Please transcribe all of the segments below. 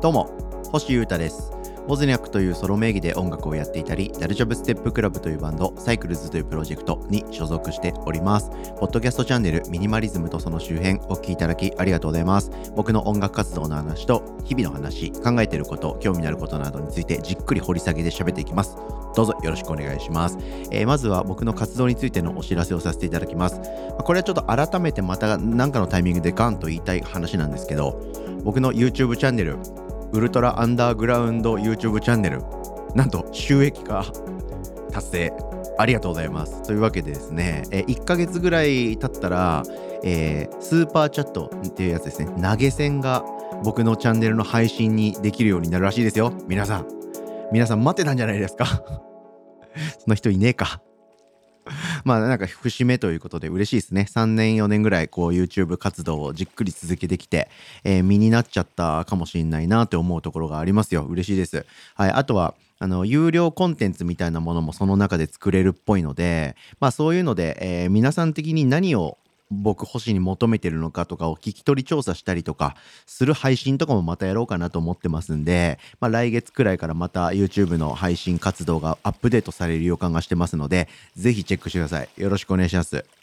どうも星優太ですウォズニャックというソロ名義で音楽をやっていたり、ダルジョブステップクラブというバンド、サイクルズというプロジェクトに所属しております。ポッドキャストチャンネル、ミニマリズムとその周辺、お聴きいただきありがとうございます。僕の音楽活動の話と、日々の話、考えていること、興味のあることなどについてじっくり掘り下げで喋っていきます。どうぞよろしくお願いします。えー、まずは僕の活動についてのお知らせをさせていただきます。これはちょっと改めてまた何かのタイミングでガンと言いたい話なんですけど、僕の YouTube チャンネル、ウルトラアンダーグラウンド YouTube チャンネルなんと収益化 達成ありがとうございます。というわけでですね、え1ヶ月ぐらい経ったら、えー、スーパーチャットっていうやつですね投げ銭が僕のチャンネルの配信にできるようになるらしいですよ。皆さん。皆さん待ってたんじゃないですか。その人いねえか。まあなんか節目ということで嬉しいですね。3年4年ぐらいこう YouTube 活動をじっくり続けてきて、えー、身になっちゃったかもしれないなって思うところがありますよ。嬉しいです。はい。あとは、あの、有料コンテンツみたいなものもその中で作れるっぽいので、まあそういうので、えー、皆さん的に何を僕星に求めてるのかとかを聞き取り調査したりとかする配信とかもまたやろうかなと思ってますんで、まあ、来月くらいからまた YouTube の配信活動がアップデートされる予感がしてますので、ぜひチェックしてください。よろしくお願いします。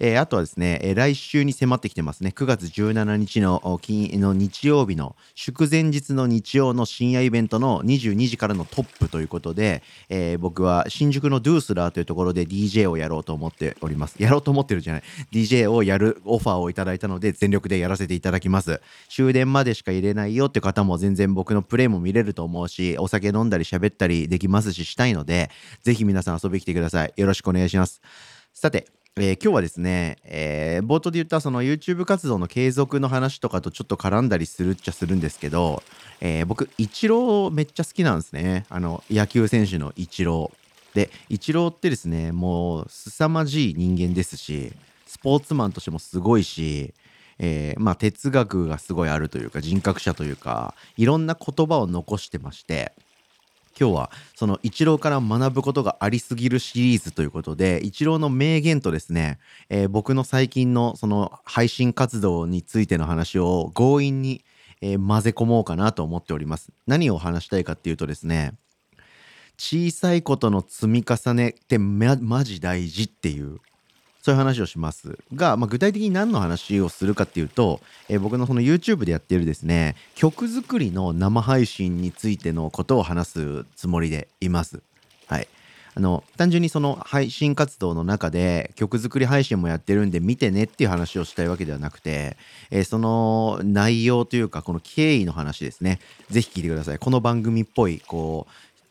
えー、あとはですね、えー、来週に迫ってきてますね。9月17日の金の日曜日の祝前日の日曜の深夜イベントの22時からのトップということで、えー、僕は新宿のドゥースラーというところで DJ をやろうと思っております。やろうと思ってるじゃない。DJ をやるオファーをいただいたので全力でやらせていただきます。終電までしか入れないよって方も全然僕のプレイも見れると思うし、お酒飲んだり喋ったりできますししたいので、ぜひ皆さん遊びに来てください。よろしくお願いします。さて、えー、今日はですね、えー、冒頭で言ったその YouTube 活動の継続の話とかとちょっと絡んだりするっちゃするんですけど、えー、僕、イチローめっちゃ好きなんですね。あの、野球選手のイチロー。で、イチローってですね、もう凄まじい人間ですし、スポーツマンとしてもすごいし、え、まあ哲学がすごいあるというか人格者というかいろんな言葉を残してまして今日はそのイチローから学ぶことがありすぎるシリーズということで、イチローの名言とですね、えー、僕の最近のその配信活動についての話を強引に、えー、混ぜ込もうかなと思っております。何を話したいかっていうとですね、小さいことの積み重ねってマジ大事っていうそういう話をしますが、まあ、具体的に何の話をするかっていうと、えー、僕のその YouTube でやっているですね曲作りの生配信についてのことを話すつもりでいます。はい、あの単純にその配信活動の中で曲作り配信もやってるんで見てねっていう話をしたいわけではなくて、えー、その内容というかこの経緯の話ですね是非聞いてくださいこの番組っぽいこ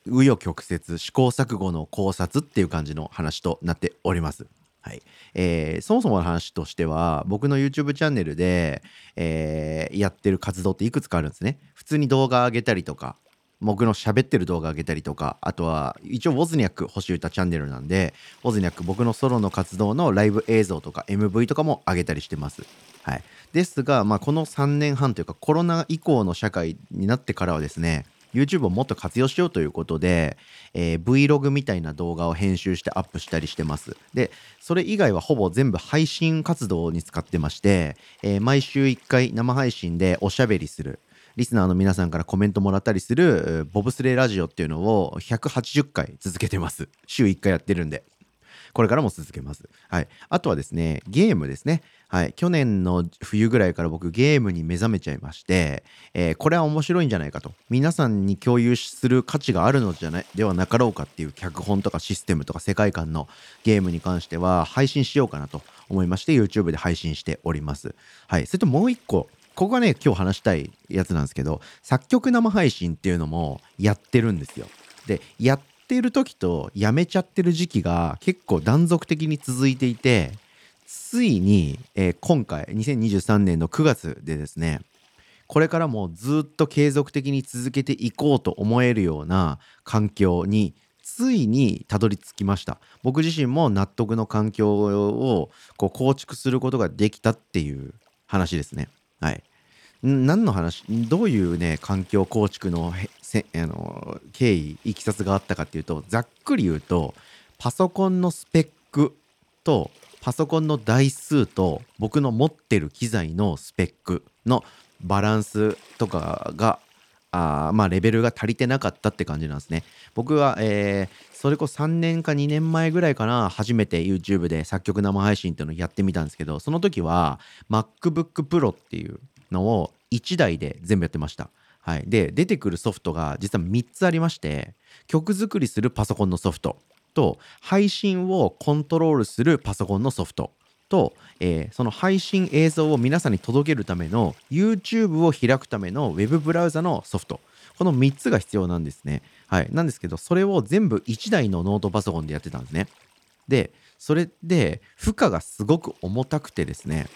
う紆余曲折試行錯誤の考察っていう感じの話となっております。はい。えー、そもそもの話としては僕の YouTube チャンネルで、えー、やってる活動っていくつかあるんですね。普通に動画上げたりとか僕の喋ってる動画上げたりとかあとは一応ウォズニャック星歌チャンネルなんでウォズニャック僕のソロの活動のライブ映像とか MV とかも上げたりしてます。はい。ですが、まあ、この3年半というかコロナ以降の社会になってからはですね YouTube をもっと活用しようということで、えー、Vlog みたいな動画を編集してアップしたりしてます。で、それ以外はほぼ全部配信活動に使ってまして、えー、毎週1回生配信でおしゃべりする。リスナーの皆さんからコメントもらったりするボブスレーラジオっていうのを180回続けてます。週1回やってるんで。これからも続けます。はい。あとはですね、ゲームですね。はい。去年の冬ぐらいから僕ゲームに目覚めちゃいまして、えー、これは面白いんじゃないかと。皆さんに共有する価値があるのじゃないではなかろうかっていう脚本とかシステムとか世界観のゲームに関しては配信しようかなと思いまして YouTube で配信しております。はい。それともう一個。ここがね、今日話したいやつなんですけど、作曲生配信っていうのもやってるんですよ。で、やっている時とやめちゃってる時期が結構断続的に続いていて、ついに、えー、今回2023年の9月でですねこれからもずっと継続的に続けていこうと思えるような環境についにたどり着きました。僕自身も納得の環境をこう構築することができたっていう話ですね。はい。何の話？どういうね環境構築のあの経緯いきさつがあったかっていうとざっくり言うとパソコンのスペックとパソコンの台数と僕の持ってる機材のスペックのバランスとかがあまあレベルが足りてなかったって感じなんですね。僕は、えー、それこそ3年か2年前ぐらいかな初めて YouTube で作曲生配信っていうのをやってみたんですけどその時は MacBook Pro っていうのを1台で全部やってました。はい、で出てくるソフトが実は3つありまして曲作りするパソコンのソフトと配信をコントロールするパソコンのソフトと、えー、その配信映像を皆さんに届けるための YouTube を開くための Web ブラウザのソフトこの3つが必要なんですね。はい。なんですけど、それを全部1台のノートパソコンでやってたんですね。で、それで負荷がすごく重たくてですね、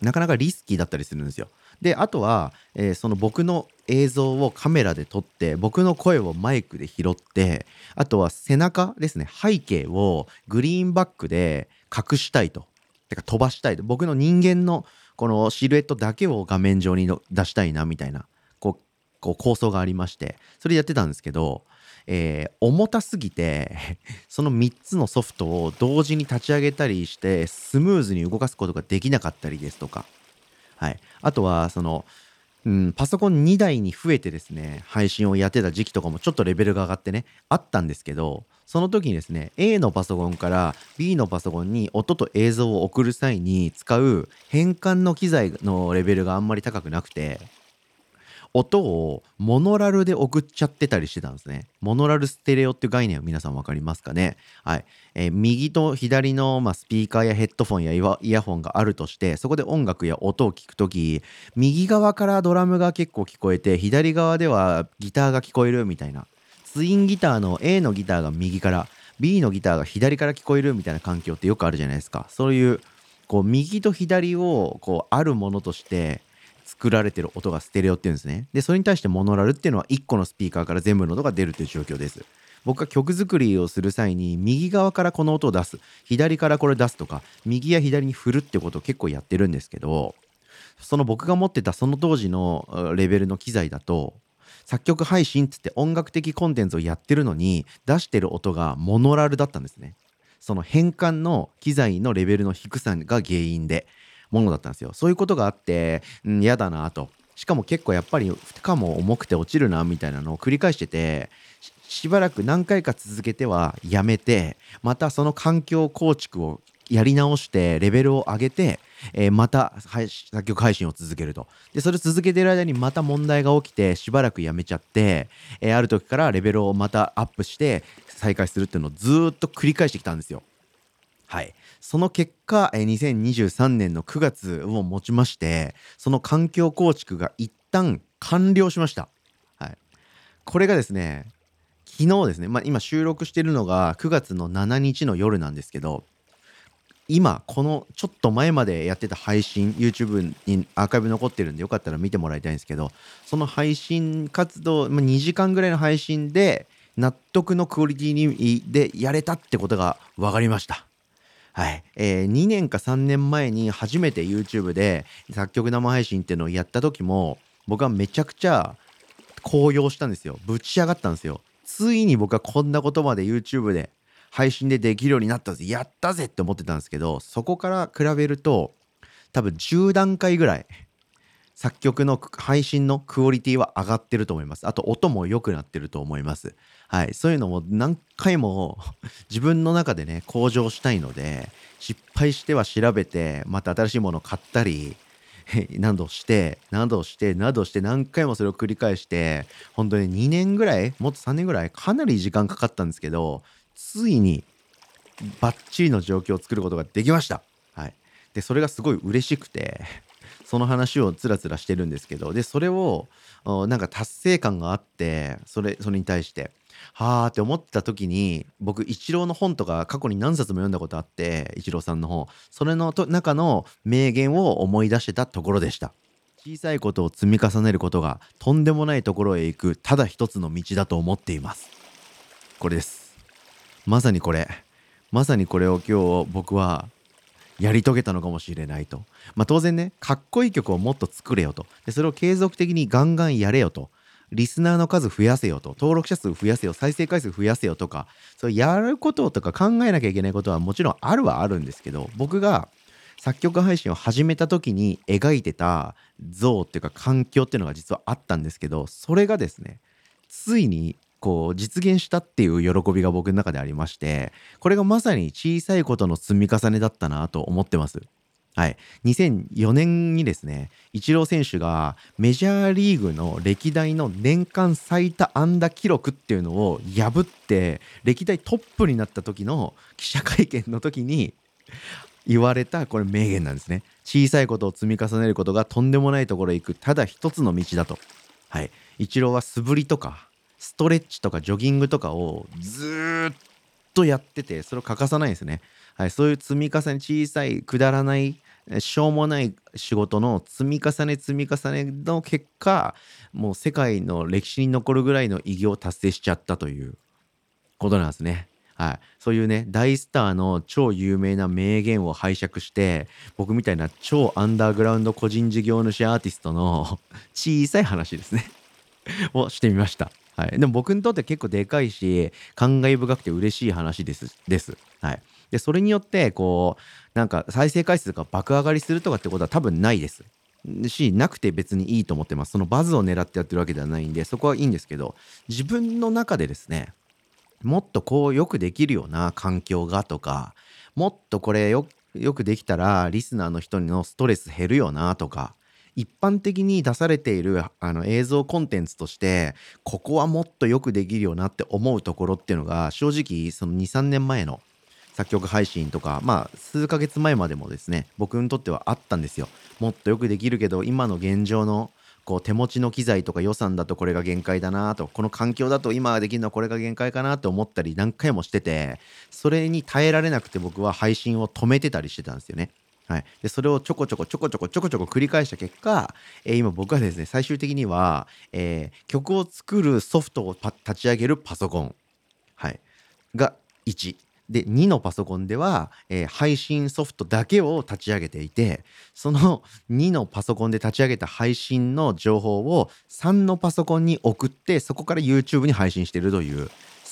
なかなかリスキーだったりするんですよ。で、あとは、えー、その僕の映像をカメラで撮って、僕の声をマイクで拾って、あとは背中ですね、背景をグリーンバックで隠したいと。てか飛ばしたいと。僕の人間のこのシルエットだけを画面上に出したいな、みたいな、こう、こう構想がありまして、それやってたんですけど、えー、重たすぎて その3つのソフトを同時に立ち上げたりしてスムーズに動かすことができなかったりですとか、はい、あとはその、うん、パソコン2台に増えてですね配信をやってた時期とかもちょっとレベルが上がってねあったんですけどその時にですね A のパソコンから B のパソコンに音と映像を送る際に使う変換の機材のレベルがあんまり高くなくて音をモノラルで送っちゃってたりしてたんですね。モノラルステレオっていう概念は皆さん分かりますかね？はい。えー、右と左の、まあ、スピーカーやヘッドフォンやイヤホンがあるとして、そこで音楽や音を聞くとき、右側からドラムが結構聞こえて、左側ではギターが聞こえるみたいな。ツインギターの A のギターが右から、B のギターが左から聞こえるみたいな環境ってよくあるじゃないですか。そういう、こう、右と左を、こう、あるものとして、作られてる音がステレオっていうんですね。で、それに対してモノラルっていうのは1個のスピーカーから全部の音が出るという状況です。僕が曲作りをする際に右側からこの音を出す左からこれ出すとか右や左に振るってことを結構やってるんですけどその僕が持ってたその当時のレベルの機材だと作曲配信っつって音楽的コンテンツをやってるのに出してる音がモノラルだったんですね。その変換の機材のレベルの低さが原因でものだったんですよ。そういうことがあって、うん、嫌だなと。しかも結構やっぱり負荷も重くて落ちるなみたいなのを繰り返してて、しばらく何回か続けてはやめて、またその環境構築をやり直してレベルを上げて、えー、また作曲配信を続けると。で、それ続けてる間にまた問題が起きてしばらくやめちゃって、えー、ある時からレベルをまたアップして再開するっていうのをずっと繰り返してきたんですよ。はい。その結果、2023年の9月をもちまして、その環境構築が一旦完了しました。はい。これがですね、昨日ですね、まあ、今収録してるのが9月の7日の夜なんですけど、今、このちょっと前までやってた配信、YouTube にアーカイブ残ってるんでよかったら見てもらいたいんですけど、その配信活動、まあ、2時間ぐらいの配信で、納得のクオリティにでやれたってことが分かりました。はい。えー、2年か3年前に初めて YouTube で作曲生配信っていうのをやった時も、僕はめちゃくちゃ高揚したんですよ。ぶち上がったんですよ。ついに僕はこんなことまで YouTube で配信でできるようになったぜ。やったぜって思ってたんですけど、そこから比べると、多分10段階ぐらい作曲の配信のクオリティは上がってると思います。あと音も良くなってると思います。はい。そういうのも何回も 自分の中でね、向上したいので、失敗しては調べて、また新しいものを買ったり、などして、などして、などして、何回もそれを繰り返して、本当に2年ぐらい、もっと3年ぐらい、かなり時間かかったんですけど、ついにバッチリの状況を作ることができました。はい。で、それがすごい嬉しくて、その話をつらつらしてるんですけどでそれをなんか達成感があってそれそれに対してはあって思った時に僕イチローの本とか過去に何冊も読んだことあってイチローさんの本。それの中の名言を思い出してたところでした。小さいことを積み重ねることがとんでもないところへ行くただ一つの道だと思っています。これです。まさにこれ。まさにこれを今日僕はやり遂げたのかもしれないと。まあ当然ね、かっこいい曲をもっと作れよと。で、それを継続的にガンガンやれよと。リスナーの数増やせよと。登録者数増やせよ。再生回数増やせよとか、そうやることとか考えなきゃいけないことはもちろんあるはあるんですけど、僕が作曲配信を始めた時に描いてた像っていうか環境っていうのが実はあったんですけどそれがですねついにこう実現したっていう喜びが僕の中でありましてこれがまさに小さいことの積み重ねだったなと思ってます。はい、2004年にですねイチロー選手がメジャーリーグの歴代の年間最多安打記録っていうのを破って歴代トップになった時の記者会見の時に言われたこれ名言なんですね。小さいことを積み重ねることがとんでもないところへ行くただ一つの道だと。はい。イチローは素振りとかストレッチとかジョギングとかをずっとやっててそれを欠かさないんですねはい、そういう積み重ね小さいくだらないしょうもない仕事の積み重ね積み重ねの結果もう世界の歴史に残るぐらいの偉業を達成しちゃったということなんですね。はい、そういうね大スターの超有名な名言を拝借して僕みたいな超アンダーグラウンド個人事業主アーティストの 小さい話ですねをしてみました。はい、でも僕にとって結構でかいし感慨深くて嬉しい話です。ですはい、でそれによってこうなんか再生回数が爆上がりするとかってことは多分ないです。しなくて別にいいと思ってますそのバズを狙ってやってるわけではないんでそこはいいんですけど自分の中でですねもっとこうよくできるような環境がとかもっとこれよくできたらリスナーの人のストレス減るよなとか一般的に出されているあの映像コンテンツとしてここはもっとよくできるよなって思うところっていうのが正直その23年前の作曲配信とかまあ数ヶ月前までもですね僕にとってはあったんですよもっとよくできるけど今の現状のこう手持ちの機材とか予算だとこれが限界だなとこの環境だと今できるのはこれが限界かなと思ったり何回もしててそれに耐えられなくて僕は配信を止めてたりしてたんですよね。はい、でそれをちょこちょこちょこちょこちょこちょこ繰り返した結果、えー、今僕はですね最終的には、えー、曲を作るソフトを立ち上げるパソコン、はい、が1で2のパソコンでは、えー、配信ソフトだけを立ち上げていてその2のパソコンで立ち上げた配信の情報を3のパソコンに送ってそこから YouTube に配信しているという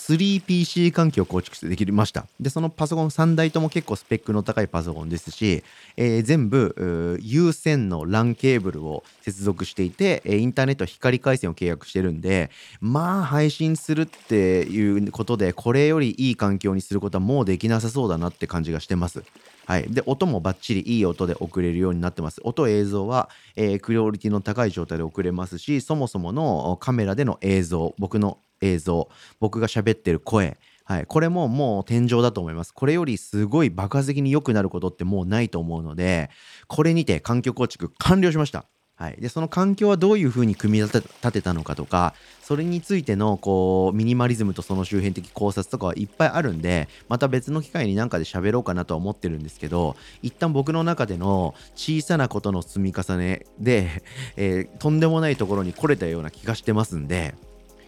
3PC 環境を構築してできました。で、そのパソコン3台とも結構スペックの高いパソコンですし、えー、全部有線の LAN ケーブルを接続していて、インターネット光回線を契約してるんで、まあ配信するっていうことで、これよりいい環境にすることはもうできなさそうだなって感じがしてます。はい、で音もバッチリいい音で送れるようになってます。音映像は、えー、クオリティの高い状態で送れますしそもそものカメラでの映像僕の映像僕が喋ってる声はい、これももう天井だと思います。これよりすごい爆発的に良くなることってもうないと思うので、これにて環境構築完了しました。はい、でその環境はどういうふうに組み立てたのかとかそれについてのこうミニマリズムとその周辺的考察とかはいっぱいあるんでまた別の機会になんかで喋ろうかなとは思ってるんですけど一旦僕の中での小さなことの積み重ねで、えー、とんでもないところに来れたような気がしてますんで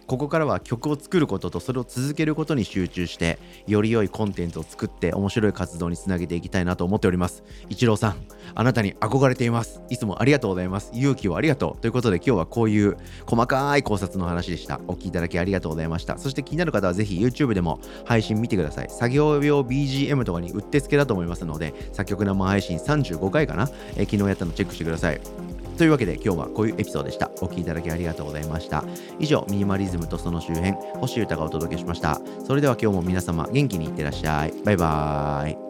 ここからは曲を作ることとそれを続けることに集中してより良いコンテンツを作って面白い活動につなげていきたいなと思っております。一郎さんあなたに憧れています。いつもありがとうございます。勇気をありがとうということで今日はこういう細かい考察の話でした。お聴きいただきありがとうございました。そして気になる方はぜひ YouTube でも配信見てください。作業用 BGM とかにうってつけだと思いますので作曲生配信35回かな、え昨日やったのチェックしてください。というわけで今日はこういうエピソードでした。お聴きいただきありがとうございました。以上、ミニマリズムとその周辺、星歌がお届けしました。それでは今日も皆様元気にいってらっしゃい。バイバーイ。